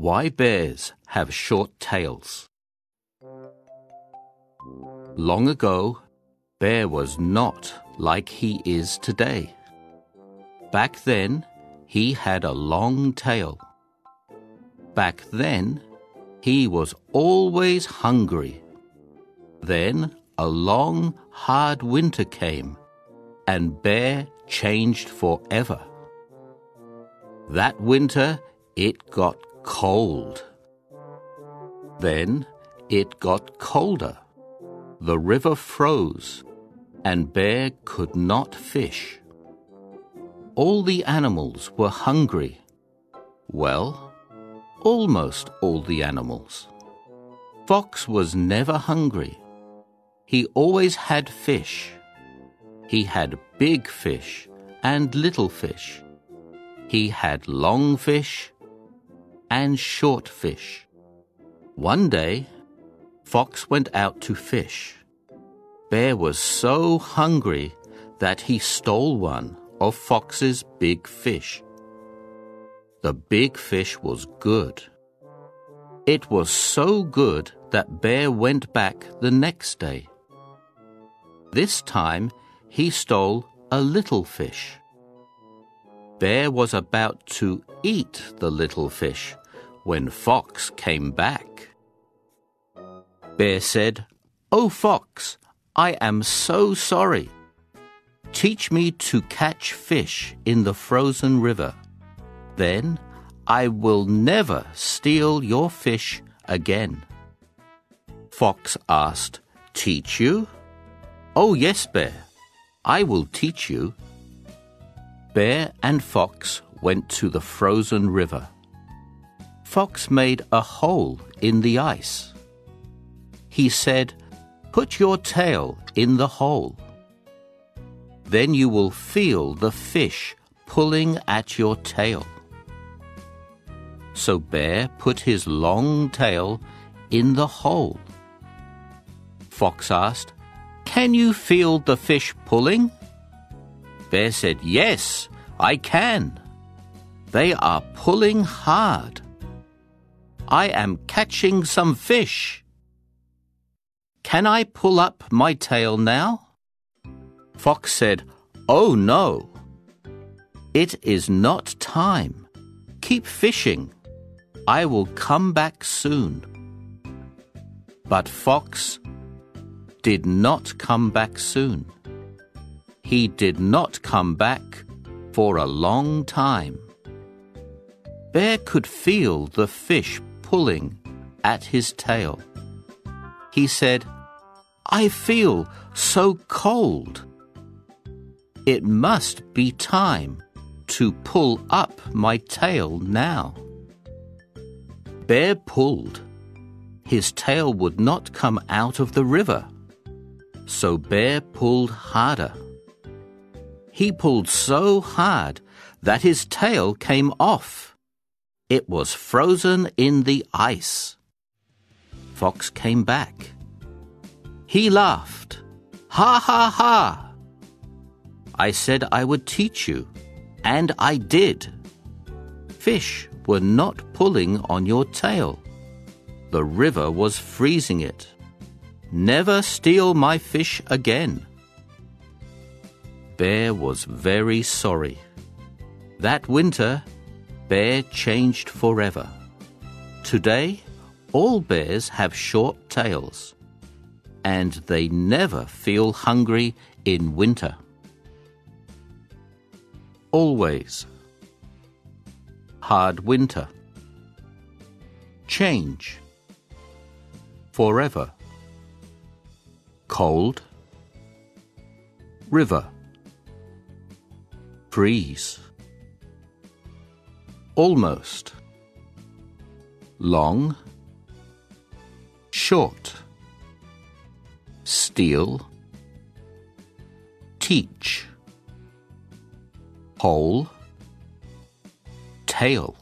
Why bears have short tails. Long ago, Bear was not like he is today. Back then, he had a long tail. Back then, he was always hungry. Then a long, hard winter came, and Bear changed forever. That winter, it got cold. Then it got colder. The river froze, and Bear could not fish. All the animals were hungry. Well, almost all the animals. Fox was never hungry. He always had fish. He had big fish and little fish. He had long fish and short fish. One day, Fox went out to fish. Bear was so hungry that he stole one of Fox's big fish. The big fish was good. It was so good that Bear went back the next day. This time he stole a little fish. Bear was about to eat the little fish when Fox came back. Bear said, Oh, Fox, I am so sorry. Teach me to catch fish in the frozen river. Then I will never steal your fish again. Fox asked, Teach you? Oh, yes, Bear. I will teach you. Bear and Fox went to the frozen river. Fox made a hole in the ice. He said, Put your tail in the hole. Then you will feel the fish pulling at your tail. So Bear put his long tail in the hole. Fox asked, Can you feel the fish pulling? Bear said, Yes, I can. They are pulling hard. I am catching some fish. Can I pull up my tail now? Fox said, Oh no. It is not time. Keep fishing. I will come back soon. But Fox did not come back soon he did not come back for a long time. Bear could feel the fish pulling at his tail. He said, I feel so cold. It must be time to pull up my tail now. Bear pulled. His tail would not come out of the river. So Bear pulled harder. He pulled so hard that his tail came off. It was frozen in the ice. Fox came back. He laughed. Ha ha ha! I said I would teach you, and I did. Fish were not pulling on your tail. The river was freezing it. Never steal my fish again. Bear was very sorry. That winter, Bear changed forever. Today, all bears have short tails, and they never feel hungry in winter. Always. Hard winter. Change. Forever. Cold. River freeze. Almost. Long. Short. Steal. Teach. Hole. Tail.